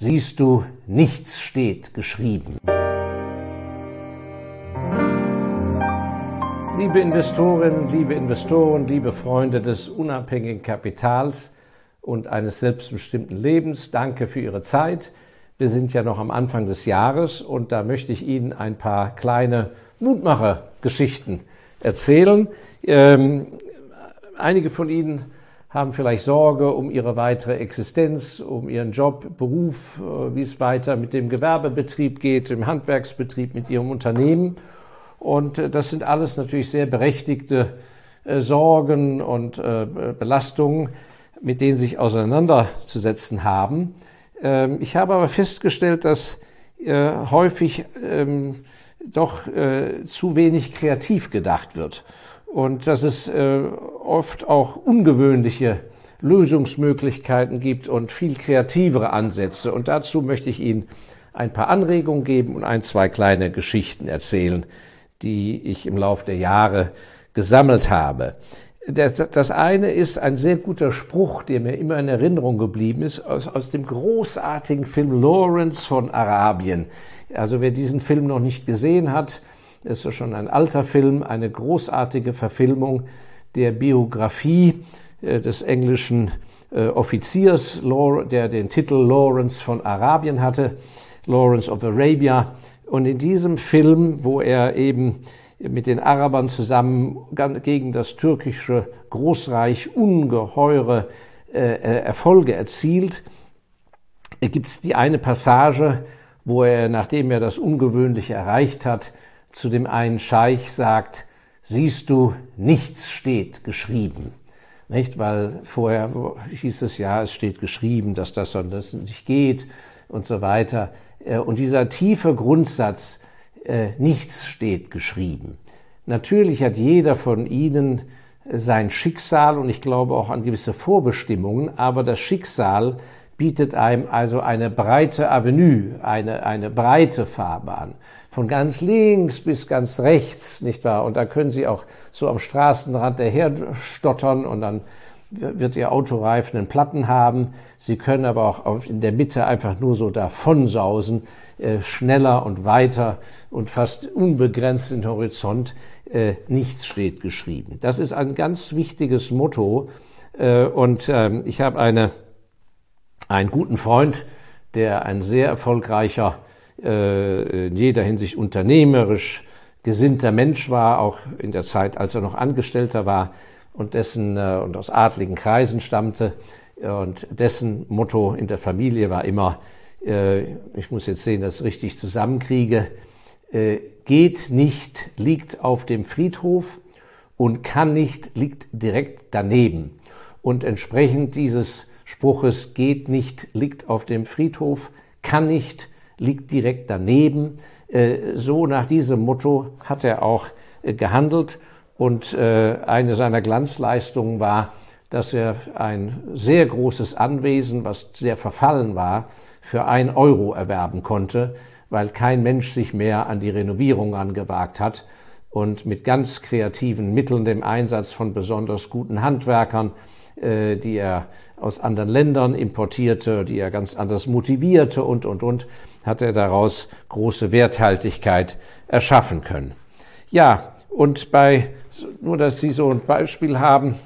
siehst du, nichts steht geschrieben. Liebe Investorinnen, liebe Investoren, liebe Freunde des unabhängigen Kapitals und eines selbstbestimmten Lebens, danke für Ihre Zeit. Wir sind ja noch am Anfang des Jahres und da möchte ich Ihnen ein paar kleine Mutmachergeschichten erzählen. Ähm, einige von Ihnen haben vielleicht Sorge um ihre weitere Existenz, um ihren Job, Beruf, äh, wie es weiter mit dem Gewerbebetrieb geht, im Handwerksbetrieb, mit ihrem Unternehmen. Und äh, das sind alles natürlich sehr berechtigte äh, Sorgen und Belastungen, mit denen sich auseinanderzusetzen haben. Ähm, ich habe aber festgestellt, dass häufig ähm, doch zu wenig kreativ gedacht wird und dass es äh, oft auch ungewöhnliche Lösungsmöglichkeiten gibt und viel kreativere Ansätze. Und dazu möchte ich Ihnen ein paar Anregungen geben und ein, zwei kleine Geschichten erzählen, die ich im Laufe der Jahre gesammelt habe. Das, das eine ist ein sehr guter Spruch, der mir immer in Erinnerung geblieben ist, aus, aus dem großartigen Film Lawrence von Arabien. Also wer diesen Film noch nicht gesehen hat, ist schon ein alter Film, eine großartige Verfilmung der Biografie äh, des englischen äh, Offiziers, der den Titel Lawrence von Arabien hatte, Lawrence of Arabia. Und in diesem Film, wo er eben mit den Arabern zusammen gegen das türkische Großreich ungeheure äh, Erfolge erzielt, gibt es die eine Passage, wo er, nachdem er das Ungewöhnliche erreicht hat, zu dem einen Scheich sagt, siehst du, nichts steht geschrieben. Nicht? Weil vorher hieß es ja, es steht geschrieben, dass das und das nicht geht und so weiter. Äh, und dieser tiefe Grundsatz, äh, nichts steht geschrieben. Natürlich hat jeder von Ihnen sein Schicksal und ich glaube auch an gewisse Vorbestimmungen, aber das Schicksal bietet einem also eine breite Avenue, eine, eine breite Fahrbahn von ganz links bis ganz rechts, nicht wahr? Und da können Sie auch so am Straßenrand daher stottern und dann wird Ihr Autoreifen einen Platten haben. Sie können aber auch in der Mitte einfach nur so davonsausen, äh, schneller und weiter und fast unbegrenzt den Horizont. Äh, nichts steht geschrieben. Das ist ein ganz wichtiges Motto. Äh, und ähm, ich habe eine, einen guten Freund, der ein sehr erfolgreicher in jeder Hinsicht unternehmerisch gesinnter Mensch war, auch in der Zeit, als er noch Angestellter war und dessen äh, und aus adligen Kreisen stammte und dessen Motto in der Familie war immer, äh, ich muss jetzt sehen, dass ich richtig zusammenkriege, geht nicht, liegt auf dem Friedhof und kann nicht, liegt direkt daneben. Und entsprechend dieses Spruches geht nicht, liegt auf dem Friedhof, kann nicht, liegt direkt daneben. Äh, so nach diesem Motto hat er auch äh, gehandelt und äh, eine seiner Glanzleistungen war, dass er ein sehr großes Anwesen, was sehr verfallen war, für ein Euro erwerben konnte, weil kein Mensch sich mehr an die Renovierung angewagt hat und mit ganz kreativen Mitteln, dem Einsatz von besonders guten Handwerkern, die er aus anderen Ländern importierte, die er ganz anders motivierte und, und, und, hat er daraus große Werthaltigkeit erschaffen können. Ja, und bei, nur dass Sie so ein Beispiel haben,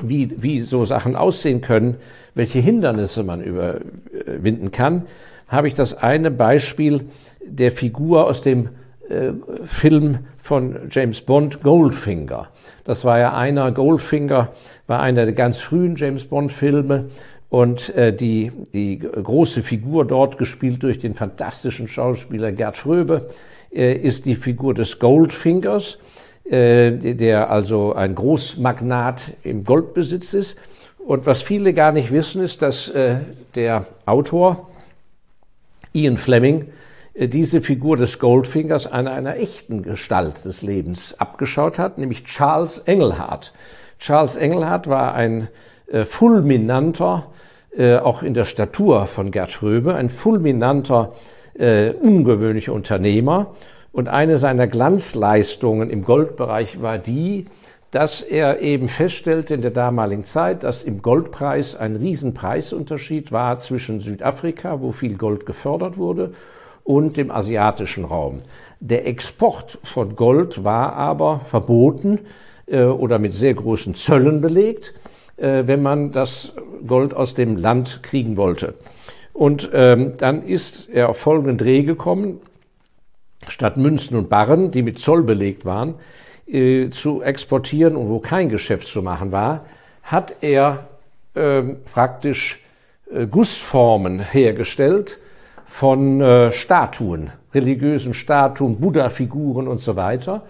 wie, wie so Sachen aussehen können, welche Hindernisse man überwinden kann, habe ich das eine Beispiel der Figur aus dem äh, Film von James Bond, Goldfinger. Das war ja einer, Goldfinger war einer der ganz frühen James Bond Filme und äh, die, die große Figur dort, gespielt durch den fantastischen Schauspieler Gerd Fröbe, äh, ist die Figur des Goldfingers, äh, der also ein Großmagnat im Goldbesitz ist. Und was viele gar nicht wissen, ist, dass äh, der Autor Ian Fleming äh, diese Figur des Goldfingers an einer echten Gestalt des Lebens abgeschaut hat, nämlich Charles Engelhardt. Charles Engelhardt war ein fulminanter äh, auch in der Statur von Gerd Fröbe, ein fulminanter, äh, ungewöhnlicher Unternehmer. Und eine seiner Glanzleistungen im Goldbereich war die, dass er eben feststellte in der damaligen Zeit, dass im Goldpreis ein Riesenpreisunterschied war zwischen Südafrika, wo viel Gold gefördert wurde, und dem asiatischen Raum. Der Export von Gold war aber verboten äh, oder mit sehr großen Zöllen belegt, äh, wenn man das Gold aus dem Land kriegen wollte. Und ähm, dann ist er auf folgenden Dreh gekommen, statt Münzen und Barren, die mit Zoll belegt waren, äh, zu exportieren und wo kein Geschäft zu machen war, hat er äh, praktisch äh, Gussformen hergestellt von äh, Statuen, religiösen Statuen, Buddha-Figuren und so weiter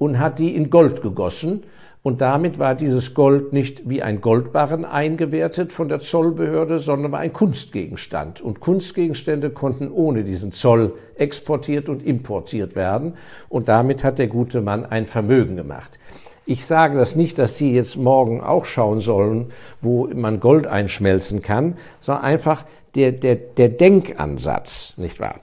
und hat die in Gold gegossen und damit war dieses Gold nicht wie ein Goldbarren eingewertet von der Zollbehörde, sondern war ein Kunstgegenstand. Und Kunstgegenstände konnten ohne diesen Zoll exportiert und importiert werden. Und damit hat der gute Mann ein Vermögen gemacht. Ich sage das nicht, dass Sie jetzt morgen auch schauen sollen, wo man Gold einschmelzen kann, sondern einfach der, der, der Denkansatz, nicht wahr?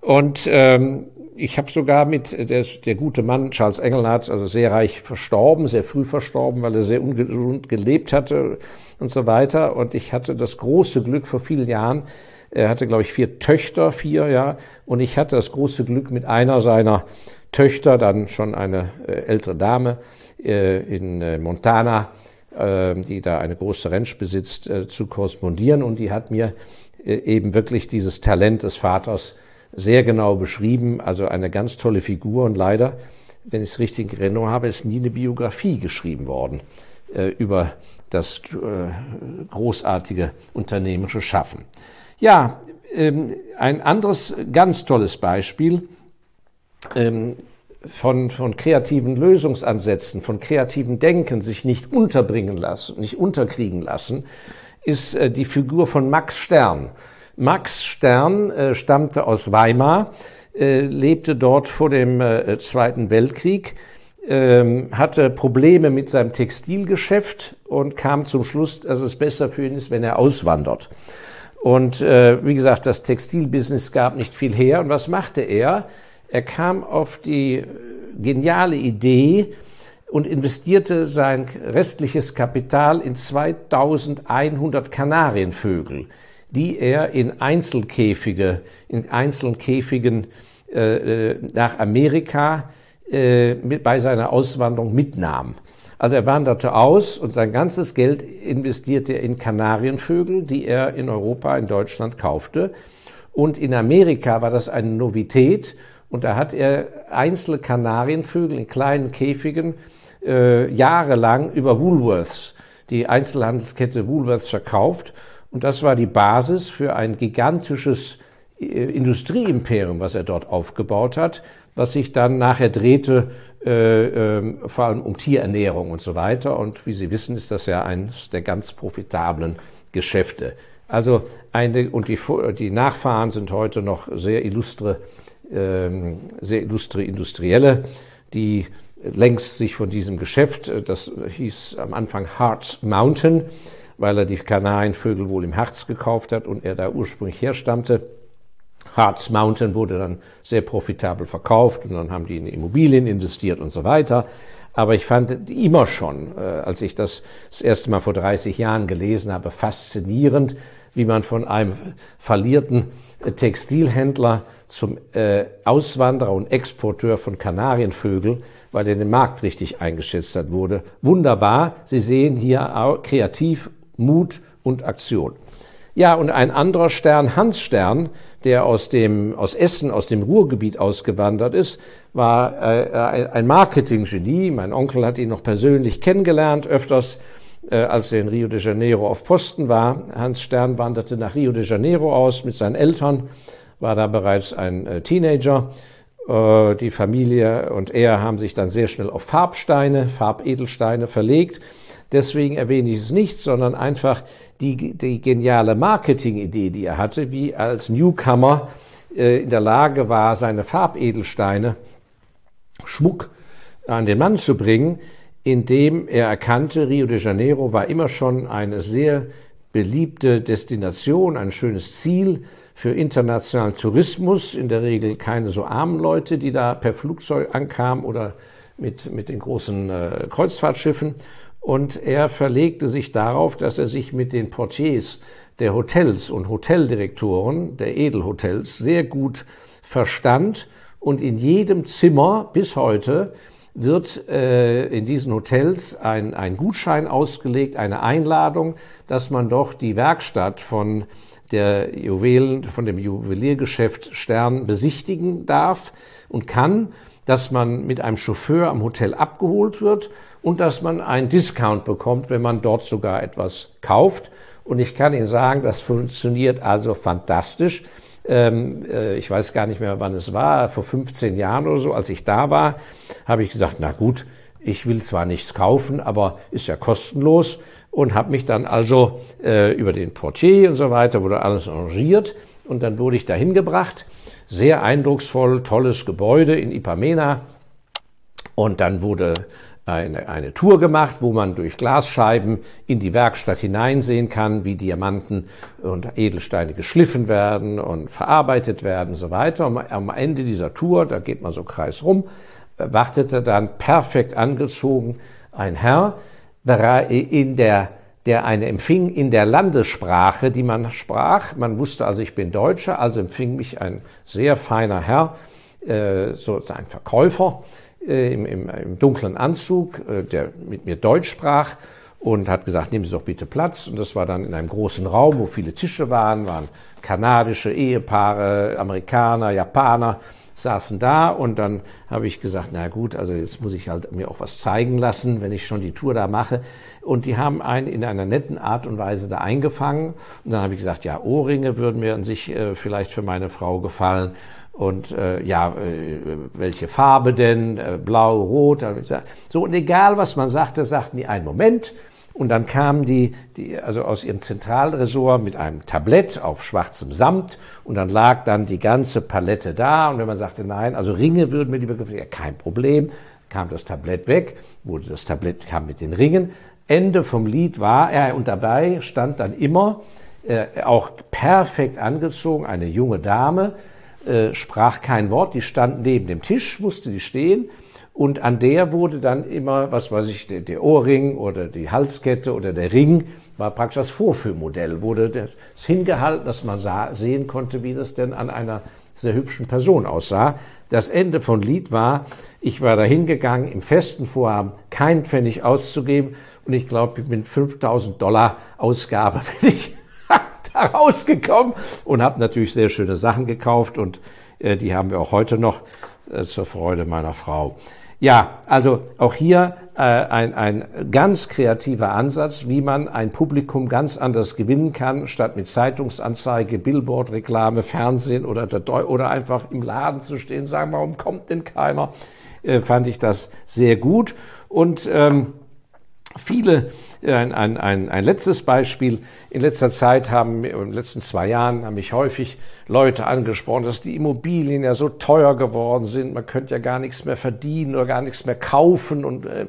Und ähm, ich habe sogar mit, der, der gute Mann Charles Engelhardt, also sehr reich verstorben, sehr früh verstorben, weil er sehr ungesund gelebt hatte und so weiter. Und ich hatte das große Glück vor vielen Jahren, er hatte, glaube ich, vier Töchter, vier, ja. Und ich hatte das große Glück, mit einer seiner Töchter, dann schon eine äh, ältere Dame äh, in äh, Montana, äh, die da eine große Ranch besitzt, äh, zu korrespondieren. Und die hat mir äh, eben wirklich dieses Talent des Vaters sehr genau beschrieben, also eine ganz tolle Figur und leider, wenn ich es richtig in Erinnerung habe, ist nie eine Biografie geschrieben worden äh, über das äh, großartige unternehmerische Schaffen. Ja, ähm, ein anderes ganz tolles Beispiel ähm, von, von kreativen Lösungsansätzen, von kreativen Denken sich nicht unterbringen lassen, nicht unterkriegen lassen, ist äh, die Figur von Max Stern. Max Stern äh, stammte aus Weimar, äh, lebte dort vor dem äh, Zweiten Weltkrieg, ähm, hatte Probleme mit seinem Textilgeschäft und kam zum Schluss, dass es besser für ihn ist, wenn er auswandert. Und äh, wie gesagt, das Textilbusiness gab nicht viel her. Und was machte er? Er kam auf die geniale Idee und investierte sein restliches Kapital in 2100 Kanarienvögel die er in Einzelkäfige, in einzelnen Käfigen äh, äh, nach Amerika äh, mit, bei seiner Auswanderung mitnahm. Also er wanderte aus und sein ganzes Geld investierte er in Kanarienvögel, die er in Europa, in Deutschland kaufte. Und in Amerika war das eine Novität und da hat er einzelne Kanarienvögel in kleinen Käfigen äh, jahrelang über Woolworths, die Einzelhandelskette Woolworths verkauft und das war die Basis für ein gigantisches äh, Industrieimperium, was er dort aufgebaut hat, was sich dann nachher drehte, äh, äh, vor allem um Tierernährung und so weiter. Und wie Sie wissen, ist das ja eines der ganz profitablen Geschäfte. Also eine, und die, die Nachfahren sind heute noch sehr illustre, äh, sehr illustre Industrielle, die längst sich von diesem Geschäft, äh, das hieß am Anfang Hearts Mountain, weil er die Kanarienvögel wohl im Harz gekauft hat und er da ursprünglich herstammte. Harz Mountain wurde dann sehr profitabel verkauft und dann haben die in Immobilien investiert und so weiter. Aber ich fand immer schon, äh, als ich das das erste Mal vor 30 Jahren gelesen habe, faszinierend, wie man von einem verlierten äh, Textilhändler zum äh, Auswanderer und Exporteur von Kanarienvögeln, weil er den Markt richtig eingeschätzt hat, wurde. Wunderbar. Sie sehen hier auch kreativ Mut und Aktion. Ja, und ein anderer Stern, Hans Stern, der aus dem, aus Essen, aus dem Ruhrgebiet ausgewandert ist, war äh, ein Marketinggenie. Mein Onkel hat ihn noch persönlich kennengelernt, öfters, äh, als er in Rio de Janeiro auf Posten war. Hans Stern wanderte nach Rio de Janeiro aus mit seinen Eltern, war da bereits ein äh, Teenager. Äh, die Familie und er haben sich dann sehr schnell auf Farbsteine, Farbedelsteine verlegt Deswegen erwähne ich es nicht, sondern einfach die, die geniale Marketingidee, die er hatte, wie als Newcomer äh, in der Lage war, seine Farbedelsteine, Schmuck an den Mann zu bringen, indem er erkannte, Rio de Janeiro war immer schon eine sehr beliebte Destination, ein schönes Ziel für internationalen Tourismus, in der Regel keine so armen Leute, die da per Flugzeug ankamen oder mit, mit den großen äh, Kreuzfahrtschiffen. Und er verlegte sich darauf, dass er sich mit den Portiers der Hotels und Hoteldirektoren der Edelhotels sehr gut verstand. Und in jedem Zimmer bis heute wird äh, in diesen Hotels ein, ein Gutschein ausgelegt, eine Einladung, dass man doch die Werkstatt von der Juwelen, von dem Juweliergeschäft Stern besichtigen darf und kann, dass man mit einem Chauffeur am Hotel abgeholt wird und dass man einen Discount bekommt, wenn man dort sogar etwas kauft. Und ich kann Ihnen sagen, das funktioniert also fantastisch. Ähm, äh, ich weiß gar nicht mehr, wann es war, vor 15 Jahren oder so, als ich da war, habe ich gesagt, na gut, ich will zwar nichts kaufen, aber ist ja kostenlos und habe mich dann also äh, über den Portier und so weiter wurde alles arrangiert und dann wurde ich dahin gebracht. Sehr eindrucksvoll, tolles Gebäude in Ipamena und dann wurde eine, eine Tour gemacht, wo man durch Glasscheiben in die Werkstatt hineinsehen kann, wie Diamanten und Edelsteine geschliffen werden und verarbeitet werden und so weiter. Und am Ende dieser Tour, da geht man so kreis rum, wartete dann perfekt angezogen ein Herr in der der eine empfing in der Landessprache, die man sprach. Man wusste also, ich bin Deutscher, also empfing mich ein sehr feiner Herr, äh, so ein Verkäufer, äh, im, im, im, dunklen Anzug, äh, der mit mir Deutsch sprach und hat gesagt, nehmen Sie doch bitte Platz. Und das war dann in einem großen Raum, wo viele Tische waren, waren kanadische Ehepaare, Amerikaner, Japaner saßen da und dann habe ich gesagt, na gut, also jetzt muss ich halt mir auch was zeigen lassen, wenn ich schon die Tour da mache. Und die haben einen in einer netten Art und Weise da eingefangen. Und dann habe ich gesagt, ja, Ohrringe würden mir an sich äh, vielleicht für meine Frau gefallen. Und äh, ja, äh, welche Farbe denn? Äh, blau, rot. So, und egal was man sagte, sagten die einen Moment. Und dann kamen die, die also aus ihrem Zentralresort mit einem Tablett auf schwarzem Samt und dann lag dann die ganze Palette da. Und wenn man sagte, nein, also Ringe würden mir lieber gefallen, ja, kein Problem, kam das Tablett weg, wurde das Tablett kam mit den Ringen. Ende vom Lied war er und dabei stand dann immer äh, auch perfekt angezogen eine junge Dame, äh, sprach kein Wort, die stand neben dem Tisch, musste die stehen. Und an der wurde dann immer, was weiß ich, der, der Ohrring oder die Halskette oder der Ring war praktisch das Vorführmodell, wurde das hingehalten, dass man sah, sehen konnte, wie das denn an einer sehr hübschen Person aussah. Das Ende von Lied war, ich war da hingegangen im festen Vorhaben, keinen Pfennig auszugeben. Und ich glaube, mit 5000 Dollar Ausgabe bin ich rausgekommen und habe natürlich sehr schöne Sachen gekauft und äh, die haben wir auch heute noch äh, zur Freude meiner Frau. Ja, also auch hier äh, ein, ein ganz kreativer Ansatz, wie man ein Publikum ganz anders gewinnen kann, statt mit Zeitungsanzeige, Billboard-Reklame, Fernsehen oder, der, oder einfach im Laden zu stehen, sagen, warum kommt denn keiner? Äh, fand ich das sehr gut. Und ähm, viele ein, ein, ein, ein letztes Beispiel. In letzter Zeit haben, in den letzten zwei Jahren haben mich häufig Leute angesprochen, dass die Immobilien ja so teuer geworden sind. Man könnte ja gar nichts mehr verdienen oder gar nichts mehr kaufen und äh,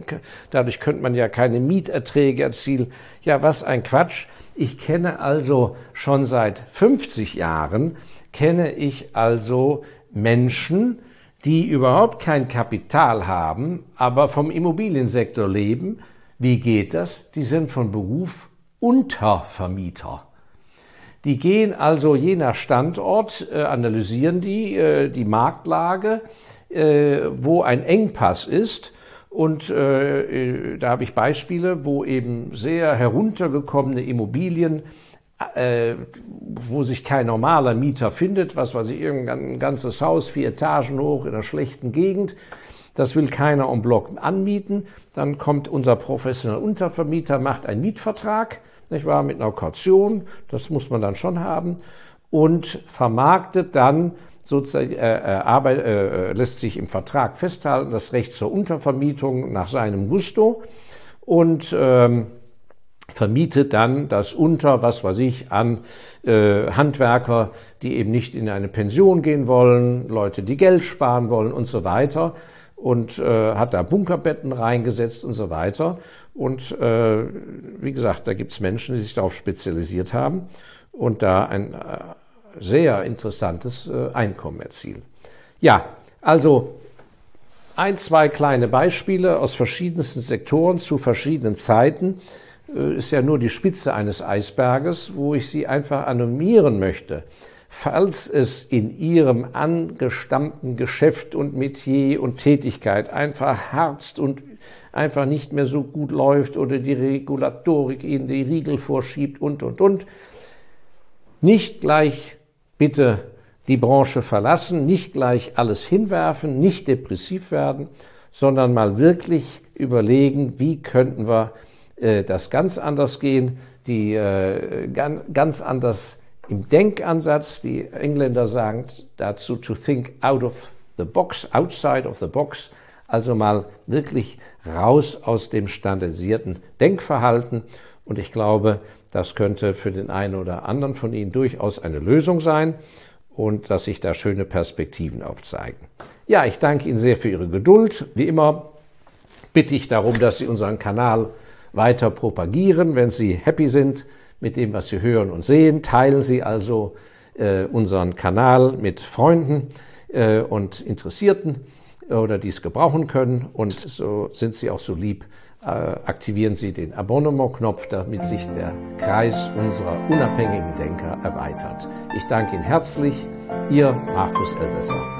dadurch könnte man ja keine Mieterträge erzielen. Ja, was ein Quatsch. Ich kenne also schon seit 50 Jahren, kenne ich also Menschen, die überhaupt kein Kapital haben, aber vom Immobiliensektor leben, wie geht das? Die sind von Beruf Untervermieter. Die gehen also je nach Standort, äh, analysieren die äh, die Marktlage, äh, wo ein Engpass ist. Und da habe ich Beispiele, wo eben sehr heruntergekommene Immobilien, wo sich kein normaler Mieter findet, was weiß ich, irgendein ganzes Haus, vier Etagen hoch in einer schlechten Gegend, das will keiner en bloc anmieten. Dann kommt unser professioneller Untervermieter, macht einen Mietvertrag, nicht wahr, mit einer Kaution, das muss man dann schon haben, und vermarktet dann sozusagen, äh, äh, Arbeit, äh, lässt sich im Vertrag festhalten, das Recht zur Untervermietung nach seinem Gusto und ähm, vermietet dann das unter, was weiß ich, an äh, Handwerker, die eben nicht in eine Pension gehen wollen, Leute, die Geld sparen wollen und so weiter und äh, hat da Bunkerbetten reingesetzt und so weiter. Und äh, wie gesagt, da gibt es Menschen, die sich darauf spezialisiert haben und da ein äh, sehr interessantes äh, Einkommen erzielen. Ja, also ein, zwei kleine Beispiele aus verschiedensten Sektoren zu verschiedenen Zeiten. Äh, ist ja nur die Spitze eines Eisberges, wo ich Sie einfach animieren möchte. Falls es in Ihrem angestammten Geschäft und Metier und Tätigkeit einfach harzt und einfach nicht mehr so gut läuft oder die Regulatorik Ihnen die Riegel vorschiebt und, und, und, nicht gleich bitte die Branche verlassen, nicht gleich alles hinwerfen, nicht depressiv werden, sondern mal wirklich überlegen, wie könnten wir äh, das ganz anders gehen, die äh, ganz, ganz anders im Denkansatz. Die Engländer sagen dazu to think out of the box, outside of the box, also mal wirklich raus aus dem standardisierten Denkverhalten. Und ich glaube, das könnte für den einen oder anderen von Ihnen durchaus eine Lösung sein und dass sich da schöne Perspektiven aufzeigen. Ja, ich danke Ihnen sehr für Ihre Geduld. Wie immer bitte ich darum, dass Sie unseren Kanal weiter propagieren. Wenn Sie happy sind mit dem, was Sie hören und sehen, teilen Sie also äh, unseren Kanal mit Freunden äh, und Interessierten oder die es gebrauchen können. Und so sind Sie auch so lieb, äh, aktivieren Sie den Abonnement-Knopf, damit sich der Kreis unserer unabhängigen Denker erweitert. Ich danke Ihnen herzlich. Ihr Markus Elsässer.